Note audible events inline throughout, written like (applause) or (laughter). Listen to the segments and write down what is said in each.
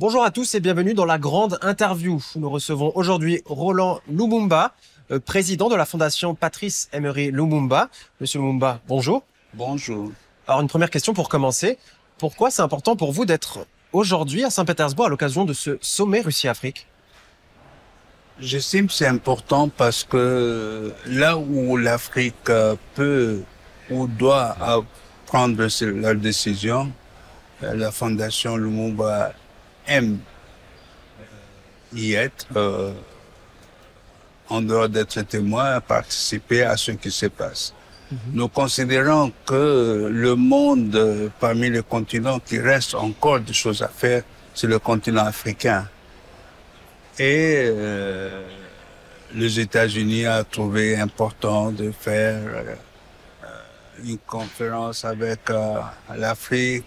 Bonjour à tous et bienvenue dans la grande interview. Nous recevons aujourd'hui Roland Lumumba, euh, président de la fondation Patrice Emery Lumumba. Monsieur Lumumba, bonjour. Bonjour. Alors une première question pour commencer. Pourquoi c'est important pour vous d'être aujourd'hui à Saint-Pétersbourg à l'occasion de ce sommet Russie-Afrique? J'estime que c'est important parce que là où l'Afrique euh, peut ou doit prendre leur décision, euh, la Fondation Lumumba aime y être, en dehors d'être témoin, participer à ce qui se passe. Mhm. Nous considérons que le monde, parmi les continents qui reste encore des choses à faire, c'est le continent africain. Et euh, les États-Unis a trouvé important de faire euh, une conférence avec euh, l'Afrique,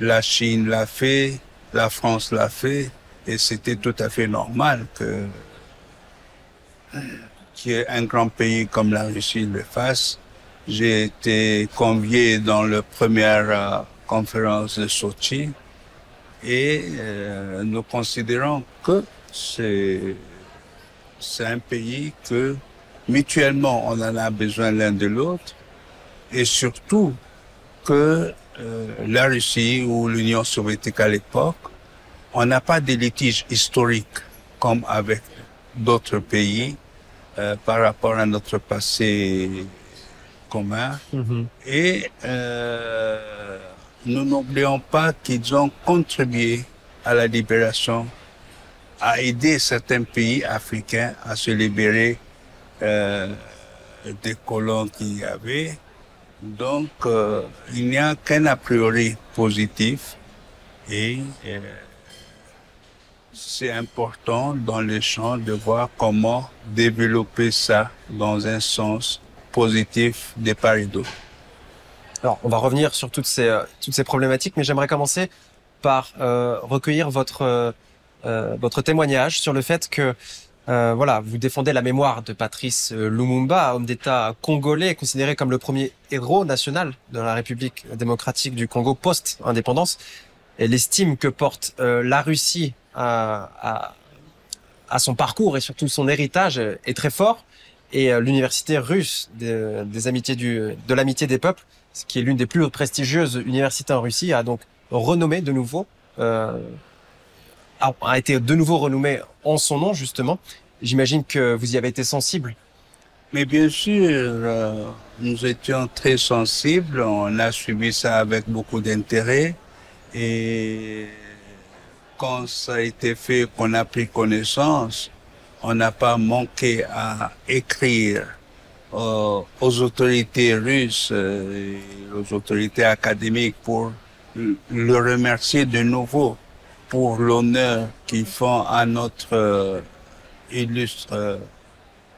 la Chine l'a fait, la France l'a fait, et c'était tout à fait normal que qu'il y ait un grand pays comme la Russie le fasse. J'ai été convié dans la première conférence de Sochi et nous considérons que c'est un pays que mutuellement on en a besoin l'un de l'autre et surtout que euh, la Russie ou l'Union soviétique à l'époque, on n'a pas de litige historique comme avec d'autres pays euh, par rapport à notre passé commun. Mm-hmm. Et euh, nous n'oublions pas qu'ils ont contribué à la libération a aidé certains pays africains à se libérer euh, des colons qu'il y avait. Donc, euh, il n'y a qu'un a priori positif et euh, c'est important dans les champs de voir comment développer ça dans un sens positif des et Alors, on va revenir sur toutes ces, toutes ces problématiques, mais j'aimerais commencer par recueillir votre euh, votre témoignage sur le fait que euh, voilà, vous défendez la mémoire de Patrice euh, Lumumba, homme d'État congolais, considéré comme le premier héros national de la République démocratique du Congo post-indépendance. Et l'estime que porte la Russie à, à, à, son parcours et surtout son héritage est très fort. Et l'université russe des, amitiés du, de l'amitié des peuples, qui est l'une des plus prestigieuses universités en Russie, a donc renommé de nouveau euh, a, été de nouveau renommé en son nom, justement. J'imagine que vous y avez été sensible. Mais bien sûr, euh, nous étions très sensibles. On a suivi ça avec beaucoup d'intérêt. Et quand ça a été fait, qu'on a pris connaissance, on n'a pas manqué à écrire euh, aux autorités russes, euh, aux autorités académiques pour le remercier de nouveau pour l'honneur qu'ils font à notre euh, illustre euh,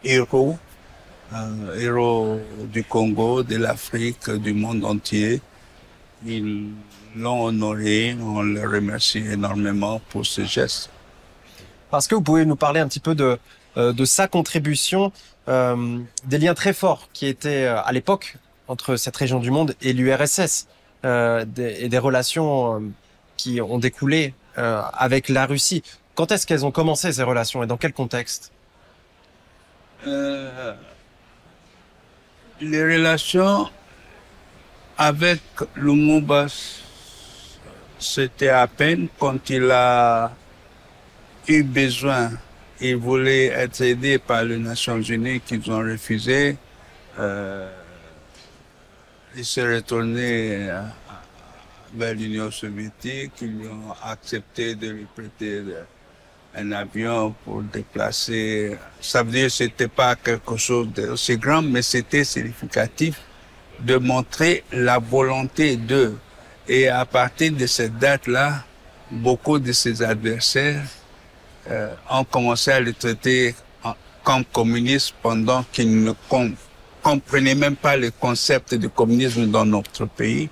héros, un héros du Congo, de l'Afrique, du monde entier. Ils l'ont honoré, on le remercie énormément pour ce geste. Parce que vous pouvez nous parler un petit peu de, euh, de sa contribution, des liens très forts qui étaient à l'époque entre cette région du monde et l'URSS, et des relations qui ont découlé euh, avec la Russie. Quand est-ce qu'elles ont commencé ces relations et dans quel contexte? Euh, Les relations avec Lumumba, c'était à peine quand il a eu besoin. Il voulait être aidé par les Nations Unies qu'ils ont refusé. Euh, il s'est retourné vers l'Union soviétique. Ils ont accepté de lui prêter un avion pour déplacer. Ça veut dire que c'était pas quelque chose d'aussi grand, mais c'était significatif de montrer la volonté d'eux. Et à partir de cette date-là, beaucoup de ses adversaires euh, ont commencé à le traiter comme communiste pendant qu'ils ne comprenaient même pas le concept de communisme dans notre pays.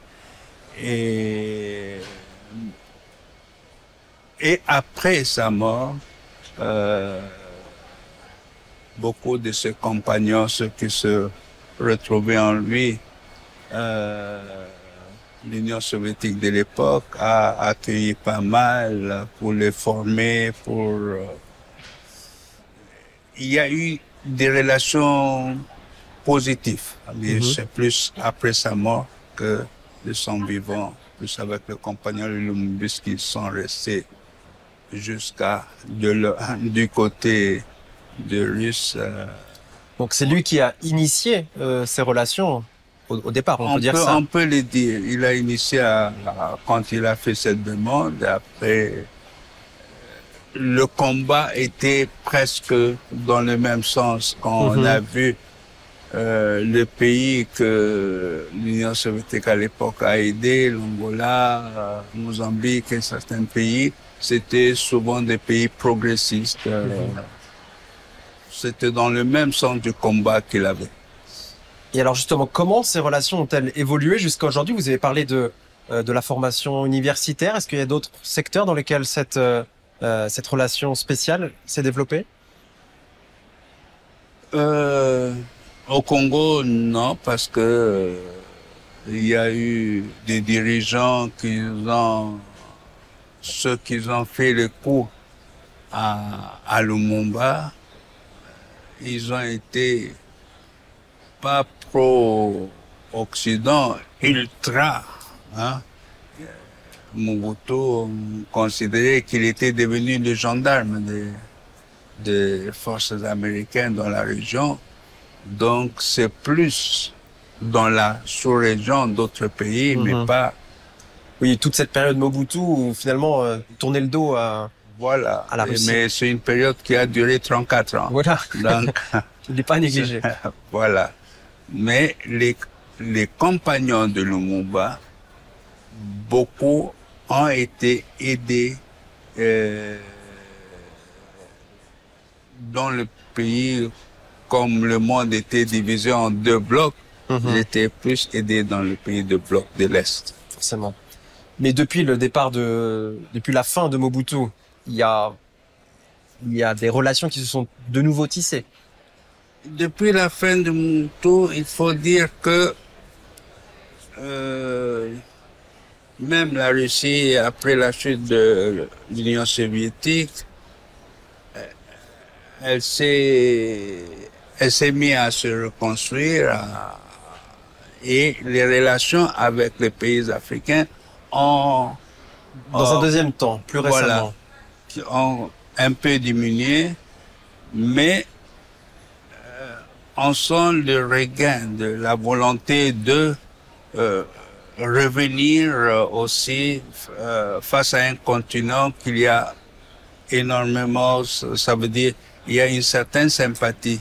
Et, et après sa mort, euh, beaucoup de ses compagnons, ceux qui se retrouvaient en lui, euh, l'Union soviétique de l'époque a accueilli pas mal pour les former, pour... euh, Il y a eu des relations positives, mais Mhm. c'est plus après sa mort que de son vivant, plus avec le compagnon de Lumumbis qui sont restés jusqu'à du côté de Russe. euh, Donc c'est lui qui a initié euh, ces relations au, au départ, on, on peut dire ça. on peut le dire. Il a initié à- à- quand il a fait cette demande. Après, le combat était presque dans le même sens quand on Mhm. a vu euh, le pays que l'Union soviétique à l'époque a aidé, l'Angola, euh, Mozambique et certains pays, c'était souvent des pays progressistes. euh, C'était dans le même sens du combat qu'il avait. Et alors justement, comment ces relations ont-elles évolué jusqu'à aujourd'hui? Vous avez parlé de, euh, de la formation universitaire. Est-ce qu'il y a d'autres secteurs dans lesquels cette, euh, cette relation spéciale s'est développée? Euh, au Congo, non, parce que euh, il y a eu des dirigeants qui ont, ceux qui ont fait le coup à, à Lumumba, ils ont été pas pro-Occident, ultra. Hein? Mobutu considérait qu'il était devenu le gendarme des forces américaines dans la région. Donc c'est plus dans la sous-région d'autres pays, mais Mhm. pas, Oui, toute cette période Mobutu où finalement euh, tourner le dos à... voilà. À la Russie. Mais c'est une période qui a duré 34 ans. Voilà, Donc, (laughs) il n'est pas négligé. (laughs) voilà. Mais les, les compagnons de Lumumba, beaucoup ont été aidés euh, dans le pays, comme le monde était divisé en deux blocs, Mhm, étaient plus aidés dans le pays de bloc de l'Est. forcément. Mais depuis le départ de... Depuis la fin de Mobutu, il y a... Il y a des relations qui se sont de nouveau tissées. Depuis la fin de tour, il faut dire que euh, même la Russie, après la chute de l'Union soviétique, euh, elle s'est, elle s'est mise à se reconstruire à- et les relations avec les pays africains ont, Dans un ont- deuxième temps, plus Voilà. récemment. qui ont un peu diminué, mais euh, on sent le regain de la volonté de euh, revenir euh, aussi euh, face à un continent qu'il y a énormément, ça veut dire il y a une certaine sympathie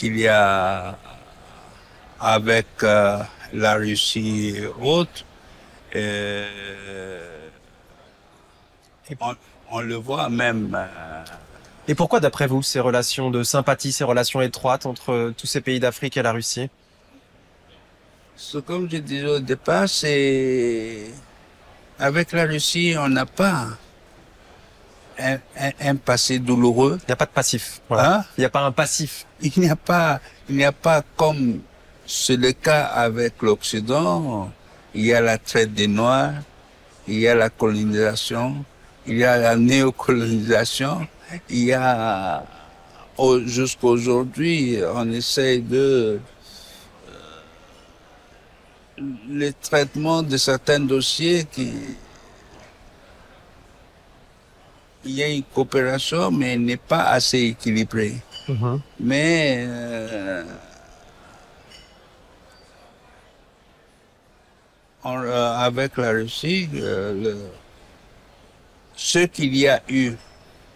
qu'il y a avec euh, la Russie et autres. Euh, on, on le voit même. euh, Et pourquoi, d'après vous, ces relations de sympathie, ces relations étroites entre tous ces pays d'Afrique et la Russie? Ce- comme je disais au départ, c'est avec la Russie, on n'a pas un, un- un passé douloureux. Il n'y a pas de passif. Voilà. Hein? Il n'y a pas un passif. Il n'y a pas, il n'y a pas comme c'est le cas avec l'Occident. Il y a la traite des Noirs, il y a la colonisation, il y a la néocolonisation, il y a au- jusqu'aujourd'hui, on essaye de euh, le traitement de certains dossiers qui il y a une coopération, mais elle n'est pas assez équilibrée. Mais euh, euh, avec la Russie, euh, le- ce qu'il y a eu,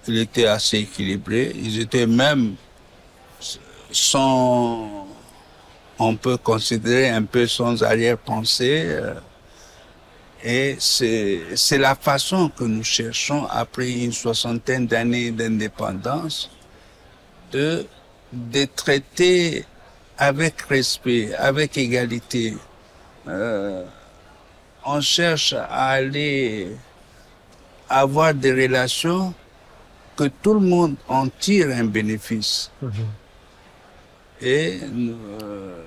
il était assez équilibré. Ils étaient même sans, on peut considérer un peu sans arrière-pensée. Et c'est c'est la façon que nous cherchons, après une soixantaine d'années d'indépendance, de, de traiter avec respect, avec égalité. Euh, on cherche à aller avoir des relations que tout le monde en tire un bénéfice. Et nous, euh,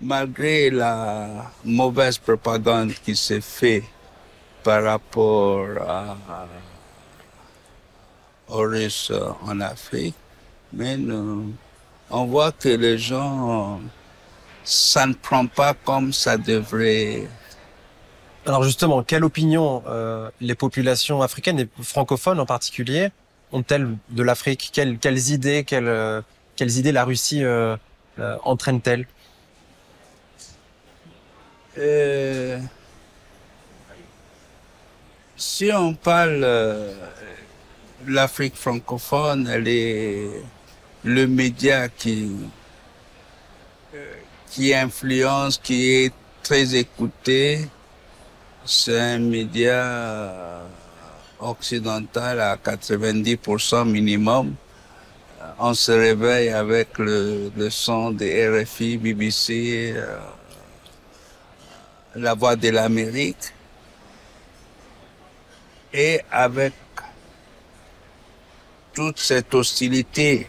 malgré la mauvaise propagande qui s'est faite par rapport à, aux Russes en Afrique, mais on voit que les gens, ça ne prend pas comme ça devrait. Alors justement, quelle opinion euh, les populations africaines et francophones en particulier ont-elles de l'Afrique? Quelles, idées, quelles, euh, quelles idées la Russie euh, euh entraîne-t-elle? Euh, Si on parle de l'Afrique francophone, elle est le média qui qui influence, qui est très écouté. C'est un média occidental à 90% minimum. On se réveille avec le, le son des RFI, BBC, euh, la voix de l'Amérique. Et avec toute cette hostilité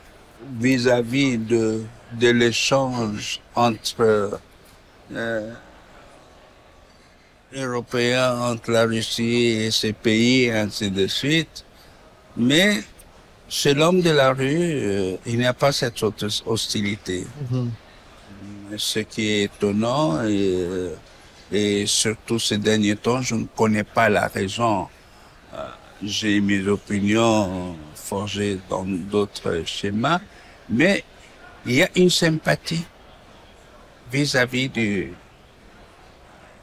vis-à-vis de, de l'échange entre euh, Européens, entre la Russie et ces pays, ainsi de suite. Mais chez l'homme de la rue, euh, il n'y a pas cette hostilité. Mm -hmm. Ce qui est étonnant, et, euh, et, surtout ces derniers temps, je ne connais pas la raison. Euh, J'ai mes opinions forgées dans d'autres schémas, mais il y a une sympathie vis-à-vis -vis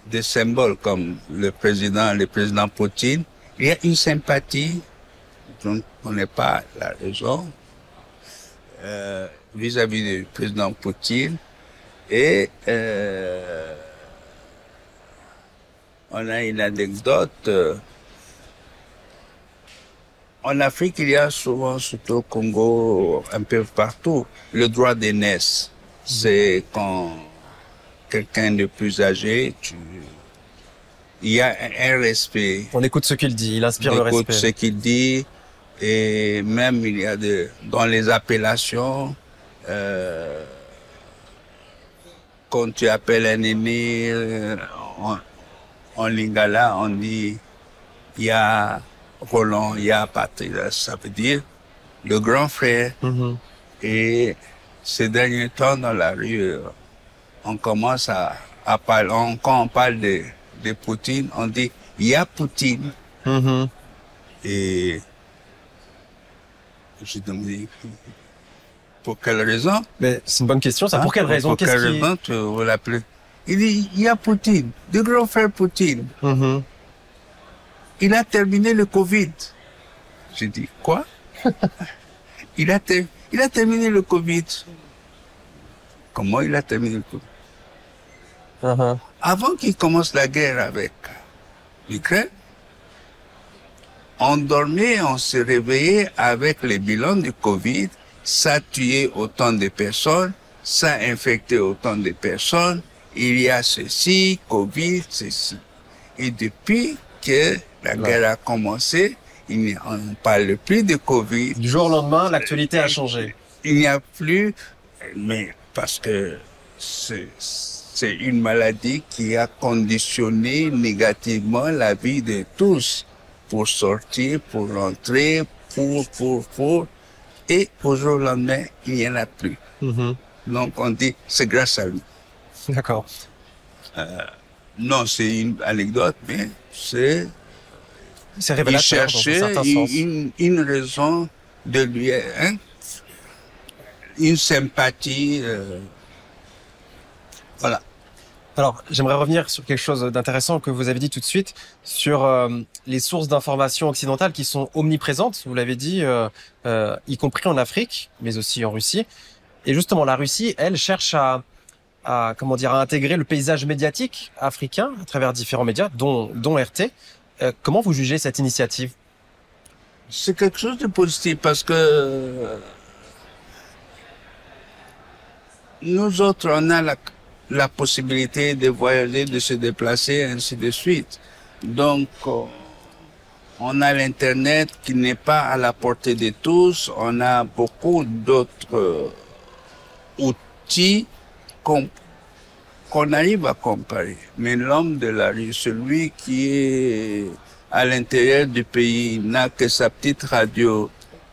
des symboles comme le président, le président Poutine. Il y a une sympathie, je ne connais pas la raison, euh, vis-à-vis du président Poutine. Et euh, on a une anecdote. Euh, en Afrique, il y a souvent, surtout au Congo, un peu partout, le droit d'aînesse. C'est quand quelqu'un de plus âgé, tu... il y a un respect. On écoute ce qu'il dit, il inspire On le écoute respect. ce qu'il dit et même il y a de, dans les appellations, euh, quand tu appelles un aîné euh, en, lingala, on dit il y a Roland, il y a Patrick, ça veut dire le grand frère. Mhm. Et ces derniers temps dans la rue, on commence à, à parler, on- quand on parle de, de Poutine, on dit il y a Poutine. Mhm. Et je demande pour quelle raison? Mais c'est une bonne question. Ça, Hein? pour quelle raison? Pour Qu'est-ce quelle qui... raison tu veux l'appeler? Il dit il y a Poutine, le grand frère Poutine. Mhm. Il a terminé le Covid. J'ai dit quoi? (laughs) Il, a ter- il a terminé le Covid. Comment il a terminé le Covid? Mhm. Avant qu'il commence la guerre avec l'Ukraine, on dormait, on se réveillait avec les bilans du Covid. Ça a tué autant de personnes, ça a infecté autant de personnes. Il y a ceci, Covid, ceci. Et depuis que la Ouais. guerre a commencé, il on ne parle plus de Covid. Du jour au lendemain, l'actualité a changé. Il n'y a plus, mais parce que c'est une maladie qui a conditionné négativement la vie de tous pour sortir, pour rentrer, pour, pour, pour. Et au jour au lendemain, il n'y en a plus. Mhm. Donc on dit, c'est grâce à lui. D'accord. Non, c'est une anecdote, mais c'est C'est il révélateur dans un cherchait certain une, sens. une, une raison de lui, hein, une sympathie. euh, voilà. Alors, j'aimerais revenir sur quelque chose d'intéressant que vous avez dit tout de suite, sur euh, les sources d'informations occidentales qui sont omniprésentes, vous l'avez dit, euh, euh, y compris en Afrique, mais aussi en Russie. Et justement, la Russie, elle, cherche à, à comment dire, à intégrer le paysage médiatique africain à travers différents médias, dont, dont RT. Euh, comment vous jugez cette initiative? C'est quelque chose de positif parce que euh, nous autres, on a la, la possibilité de voyager, de se déplacer, ainsi de suite. Donc, euh, on a l'Internet qui n'est pas à la portée de tous. On a beaucoup d'autres euh, outils qu'on arrive à comparer. Mais l'homme de la rue, celui qui est à l'intérieur du pays, n'a que sa petite radio,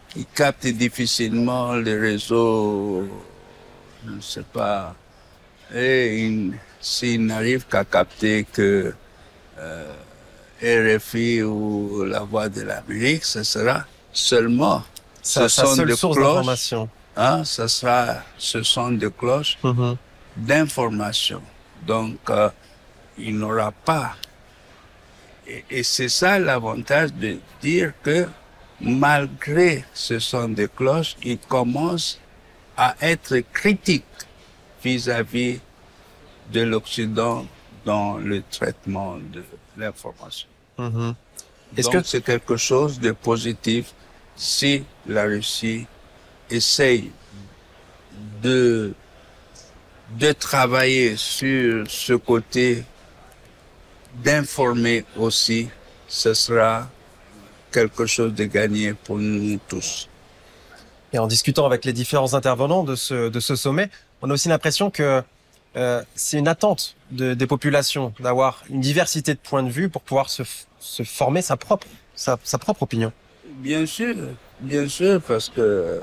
qui capte difficilement les réseaux, je ne sais pas, et s'il n'arrive qu'à capter que euh, RFI ou la Voix de l'Amérique, ce sera seulement ce sont des source cloches. Hein, ce sera, ce sont des cloches mm-hmm. D'information. Donc, euh, il n'aura pas. Et, et c'est ça l'avantage de dire que malgré ce son de cloches, il commence à être critique vis-à-vis de l'Occident dans le traitement de l'information. Mm-hmm. Donc que... c'est quelque chose de positif si la Russie essaye de, de travailler sur ce côté, d'informer aussi, ce sera quelque chose de gagné pour nous tous. Et en discutant avec les différents intervenants de ce, de ce sommet, on a aussi l'impression que euh, c'est une attente de, des populations d'avoir une diversité de points de vue pour pouvoir se, se former sa propre, sa, sa, propre opinion. Bien sûr, bien sûr, parce que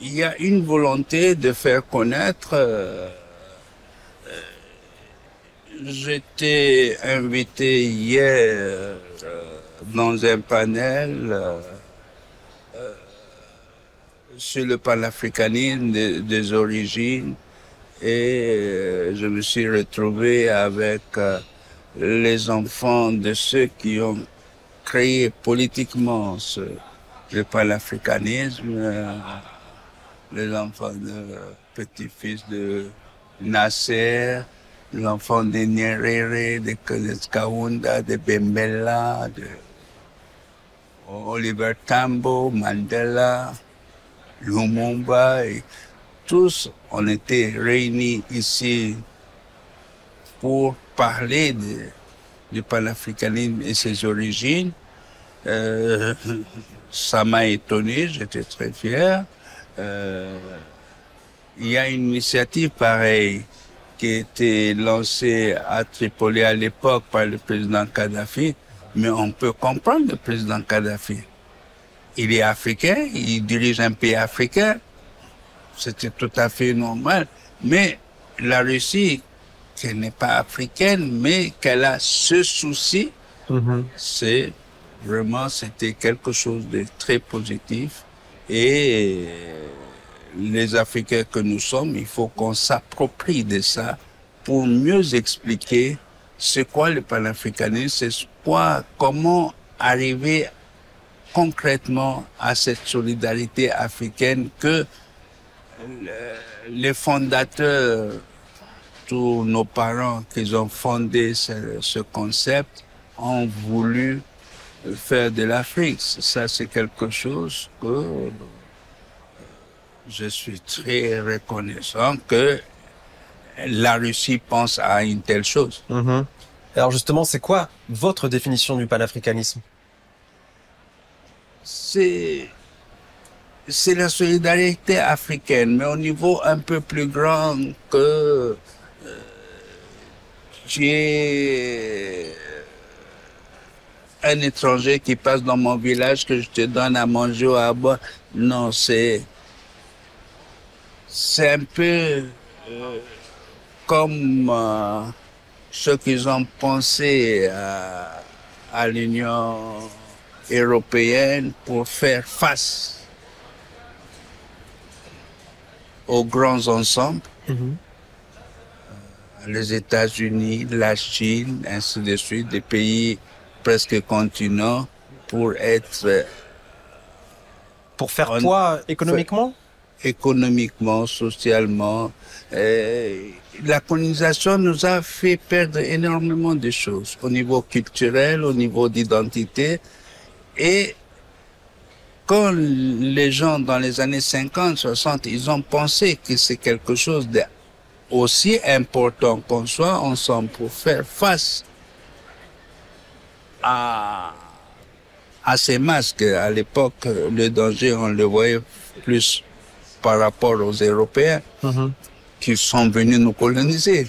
il y a une volonté de faire connaître. Euh, euh J'étais invité hier euh, dans un panel sur le panafricanisme des, origines et je me suis retrouvé avec les enfants de ceux qui ont créé politiquement ce, le panafricanisme, les enfants de petit-fils de Nasser, l'enfant de Nyerere, de Kaunda, de Bembella, de Oliver Tambo, Mandela, Lumumba, et tous ont été réunis ici pour parler du panafricanisme et ses origines. Euh, (laughs) ça m'a étonné, j'étais très fier. Euh, il y a une initiative pareille qui a été lancée à Tripoli à l'époque par le président Kadhafi, mais on peut comprendre le président Kadhafi. Il est africain, il dirige un pays africain, c'était tout à fait normal, mais la Russie, qu'elle n'est pas africaine, mais qu'elle a ce souci, mm-hmm. c'est vraiment, c'était quelque chose de très positif. Et les Africains que nous sommes, il faut qu'on s'approprie de ça pour mieux expliquer c'est quoi le panafricanisme, c'est quoi, comment arriver concrètement à cette solidarité africaine que les fondateurs tous nos parents qui ont fondé ce, concept ont voulu faire de l'Afrique. Ça, c'est quelque chose que je suis très reconnaissant que la Russie pense à une telle chose. Mm-hmm. Alors justement, c'est quoi votre définition du panafricanisme? C'est c'est la solidarité africaine, mais au niveau un peu plus grand que es un étranger qui passe dans mon village, que je te donne à manger ou à boire. Non, c'est, c'est un peu euh, comme euh, ceux qui ont pensé à, à l'Union européenne pour faire face aux grands ensembles. Mm-hmm les États-Unis, la Chine, ainsi de suite, des pays presque continents pour être... Pour faire poids économiquement? Économiquement, socialement. la colonisation nous a fait perdre énormément de choses au niveau culturel, au niveau d'identité. Et quand les gens dans les années 50, 60, ils ont pensé que c'est quelque chose de aussi important qu'on soit ensemble pour faire face à, à ces masques. À l'époque, le danger, on le voyait plus par rapport aux Européens. Mm-hmm. qui sont venus nous coloniser.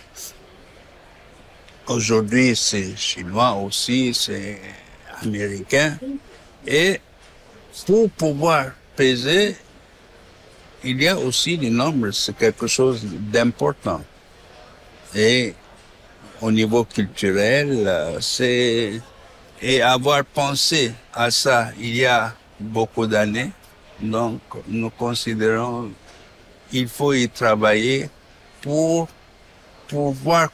Aujourd'hui, c'est chinois aussi, c'est américain. Et pour pouvoir peser, il y a aussi du nombre, c'est quelque chose d'important. Et au niveau culturel, euh, c'est et avoir pensé à ça il y a beaucoup d'années. Donc, nous considérons qu'il faut y travailler pour pouvoir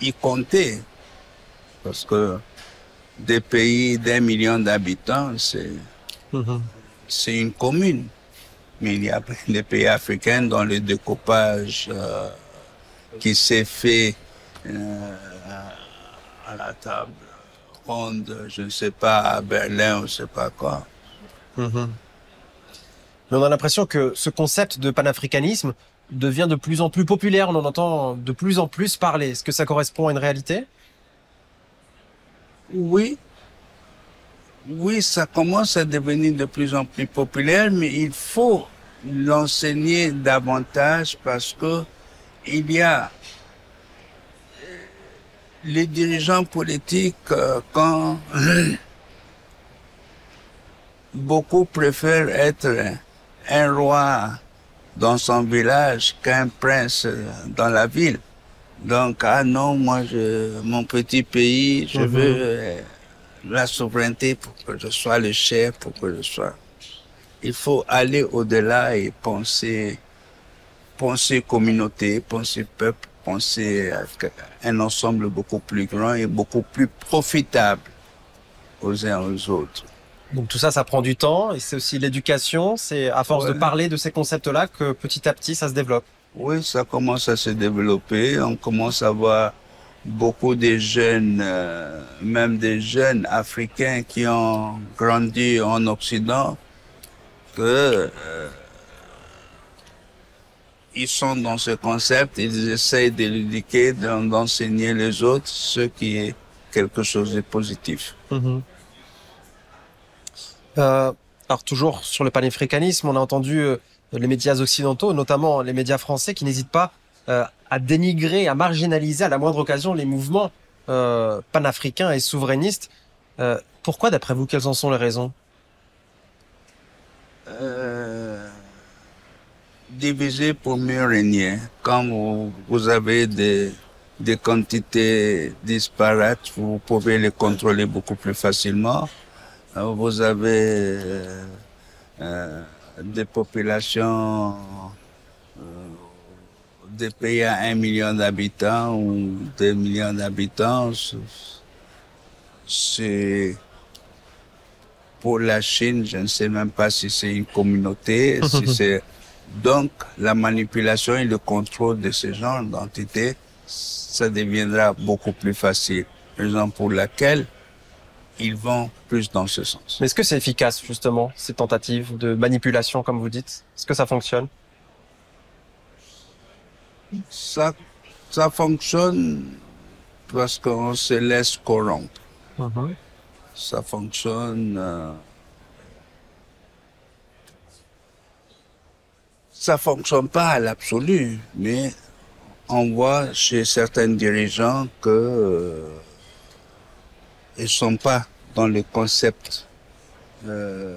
y compter. Parce que des pays d'un million d'habitants, c'est Mhm. c'est une commune. Mais il y a (laughs) des pays africains dont le découpage euh, qui s'est fait euh, à la table je ne sais pas, à Berlin, ou je sais pas quoi. Mhm. Mais on a l'impression que ce concept de panafricanisme devient de plus en plus populaire. On en entend de plus en plus parler. Est-ce que ça correspond à une réalité? Oui, oui, ça commence à devenir de plus en plus populaire, mais il faut l'enseigner davantage parce que il y a les dirigeants politiques euh, quand beaucoup préfèrent être un roi dans son village qu'un prince dans la ville. Donc, ah non, moi, je, mon petit pays, je Mhm. veux euh, la souveraineté pour que je sois le chef, pour que je sois. Il faut aller au-delà et penser, penser communauté, penser peuple, penser à un ensemble beaucoup plus grand et beaucoup plus profitable aux uns aux autres. Donc tout ça, ça prend du temps et c'est aussi l'éducation. C'est à force de parler de ces concepts-là que petit à petit, ça se développe. Oui, ça commence à se développer. On commence à voir beaucoup de jeunes, euh, même des jeunes africains qui ont grandi en Occident, que euh, ils sont dans ce concept, ils essayent de l'éduquer, d'en- d'enseigner les autres, ce qui est quelque chose de positif. Mhm. Euh, alors toujours sur le panafricanisme, on a entendu euh, les médias occidentaux, notamment les médias français, qui n'hésitent pas euh, à dénigrer, à marginaliser à la moindre occasion les mouvements euh, panafricains et souverainistes. Euh, pourquoi, d'après vous, quelles en sont les raisons? Euh, diviser pour mieux régner. Quand vous, vous avez des, des quantités disparates, vous pouvez les contrôler beaucoup plus facilement. Euh, Vous avez euh, euh, des populations, euh, des pays à un million d'habitants ou deux millions d'habitants. C'est pour la Chine, je ne sais même pas si c'est une communauté, si (laughs) c'est donc la manipulation et le contrôle de ce genre d'entité, ça deviendra beaucoup plus facile. Raison pour laquelle ils vont plus dans ce sens. Mais est-ce que c'est efficace, justement, ces tentatives de manipulation, comme vous dites? Est-ce que ça fonctionne? Ça, ça fonctionne parce qu'on se laisse corrompre. Ça fonctionne. euh, ça fonctionne pas à l'absolu, mais on voit chez certains dirigeants que euh, sont pas dans le concept euh,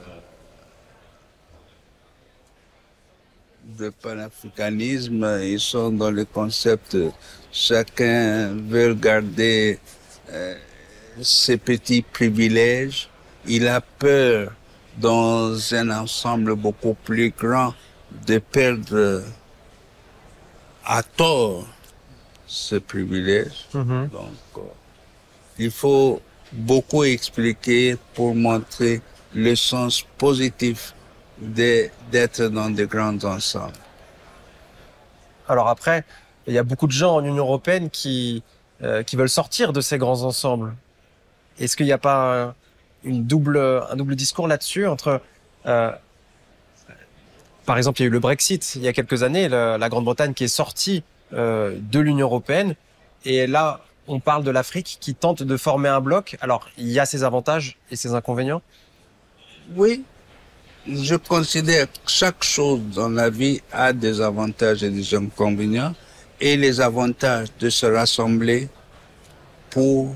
de panafricanisme, ils sont dans le concept chacun veut garder euh, ses petits privilèges. Il a peur dans un ensemble beaucoup plus grand de perdre à tort ses privilèges. Mhm. Donc, euh, il faut beaucoup expliquer pour montrer le sens positif d'être dans de grands ensembles. Alors après, il y a beaucoup de gens en Union européenne qui, euh, qui veulent sortir de ces grands ensembles. Est-ce qu'il n'y a pas euh, une double, un double discours là-dessus entre, euh, par exemple, il y a eu le Brexit il y a quelques années, la Grande-Bretagne qui est sortie euh, de l'Union européenne, et là, on parle de l'Afrique qui tente de former un bloc. Alors, il y a ses avantages et ses inconvénients? Oui, je considère que chaque chose dans la vie a des avantages et des inconvénients. et les avantages de se rassembler pour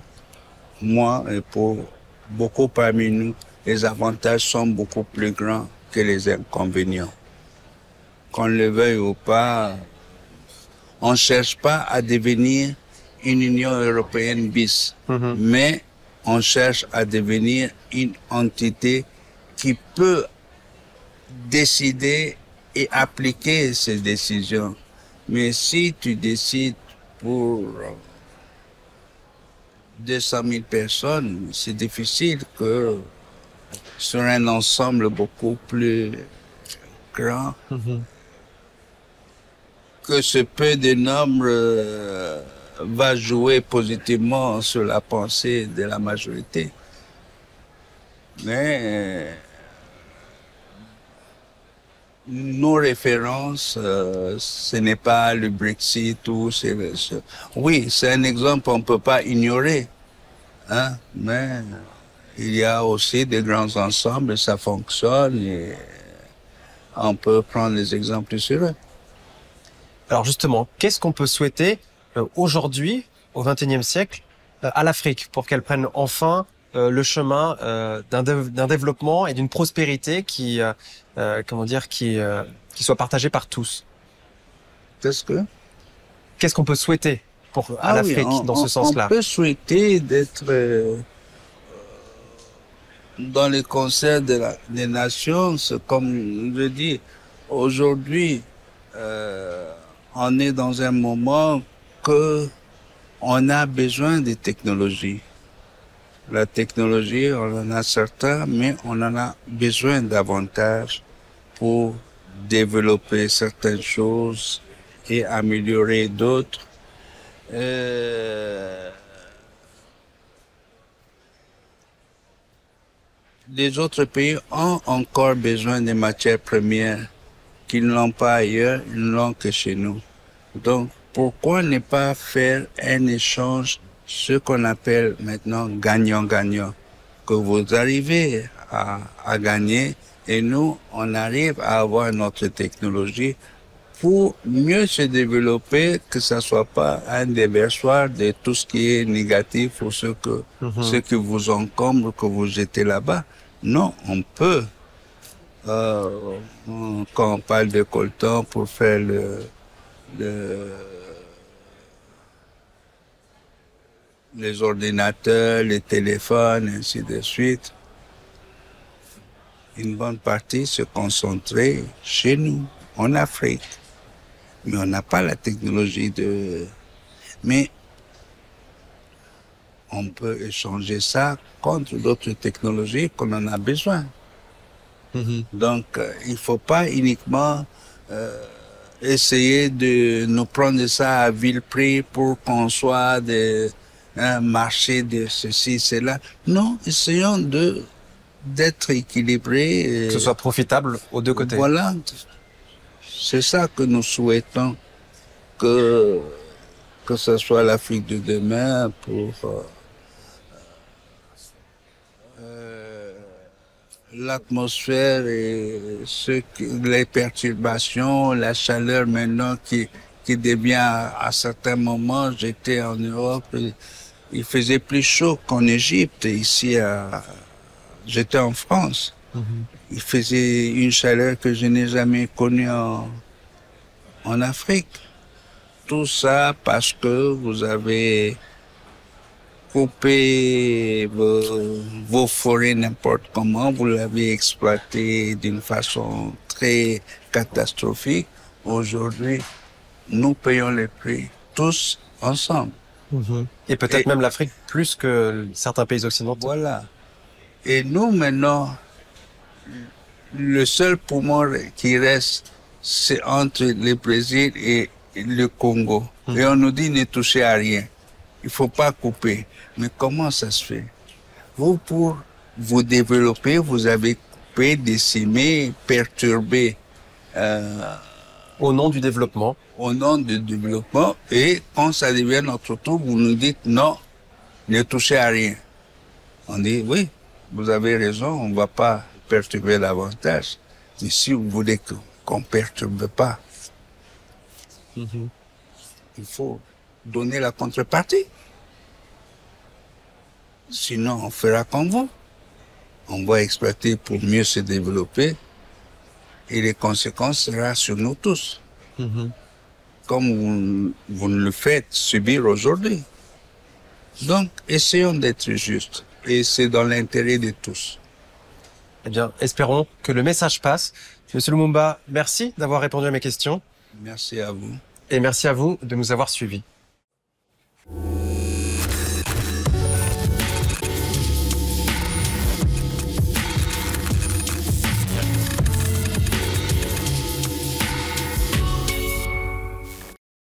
moi et pour beaucoup parmi nous, les avantages sont beaucoup plus grands que les inconvénients. Qu'on le veuille ou pas, on ne cherche pas à devenir une Union européenne bis, Mhm. mais on cherche à devenir une entité qui peut décider et appliquer ses décisions. Mais si tu décides pour 200 000 personnes, c'est difficile que sur un ensemble beaucoup plus grand, Mhm. Que ce peu de nombre euh, va jouer positivement sur la pensée de la majorité. Mais euh, nos références, euh, ce n'est pas le Brexit ou c'est oui, c'est un exemple on peut pas ignorer, hein, mais il y a aussi des grands ensembles, ça fonctionne et on peut prendre des exemples sur eux. Alors justement, qu'est-ce qu'on peut souhaiter euh, aujourd'hui, au XXIe siècle, euh, à l'Afrique pour qu'elle prenne enfin euh, le chemin euh, d'un dév- d'un développement et d'une prospérité qui, euh, euh, comment dire, qui, euh, qui soit partagée par tous? Qu'est-ce que? Qu'est-ce qu'on peut souhaiter pour à Ah l'Afrique dans ce sens-là? On peut souhaiter d'être dans le concert de la- des nations, comme je dis, aujourd'hui, euh, on est dans un moment que on a besoin des technologies. La technologie, on en a certains, mais on en a besoin davantage pour développer certaines choses et améliorer d'autres. Euh, les autres pays ont encore besoin des matières premières qu'ils n'ont pas ailleurs, ils l'ont que chez nous. Donc, pourquoi ne pas faire un échange, ce qu'on appelle maintenant gagnant-gagnant, que vous arrivez à, à gagner et nous, on arrive à avoir notre technologie pour mieux se développer, que ça soit pas un déversoir de tout ce qui est négatif ou ce que, Mhm. ce qui vous encombre, que vous jetez là-bas. Non, on peut. Euh, quand on parle de coltan pour faire le, le, les ordinateurs, les téléphones, ainsi de suite, une bonne partie se concentrer chez nous, en Afrique. Mais on n'a pas la technologie de... Mais on peut échanger ça contre d'autres technologies qu'on en a besoin. Mhm. Donc, euh, il faut pas uniquement euh, essayer de nous prendre ça à vil prix pour qu'on soit des un marché de ceci, cela. Non, essayons de d'être équilibrés. et- Que ce soit profitable aux deux côtés. voilà. C'est ça que nous souhaitons que, que ce soit l'Afrique de demain pour euh, euh, l'atmosphère et ce qui- les perturbations, la chaleur maintenant qui, qui devient à, à certains moments, j'étais en Europe, il faisait plus chaud qu'en Égypte, ici à, j'étais en France Mhm. il faisait une chaleur que je n'ai jamais connue en, en Afrique. Tout ça parce que vous avez coupé vos, vos forêts n'importe comment, vous l'avez exploité d'une façon très catastrophique. Aujourd'hui, nous payons le prix, tous ensemble. Mhm. Et peut-être même l'Afrique plus que certains pays occidentaux. Voilà. Et nous, maintenant, le seul poumon qui reste, c'est entre le Brésil et le Congo. Et on nous dit ne touchez à rien. Il faut pas couper. Mais comment ça se fait? Vous, pour vous développer, vous avez coupé, décimé, perturbé euh, Au nom du développement. au nom du développement. Et quand ça devient notre tour, vous nous dites non, ne touchez à rien. On dit oui, vous avez raison, on ne va pas perturber davantage. Mais si vous voulez qu'on ne perturbe pas, il faut donner la contrepartie. Sinon, on fera comme vous. On va exploiter pour mieux se développer et les conséquences seront sur nous tous. Mhm. Comme vous, vous le faites subir aujourd'hui. Donc, essayons d'être justes. Et c'est dans l'intérêt de tous. Eh bien, espérons que le message passe. Monsieur Lumumba, merci d'avoir répondu à mes questions Merci à vous. et merci à vous de nous avoir suivis.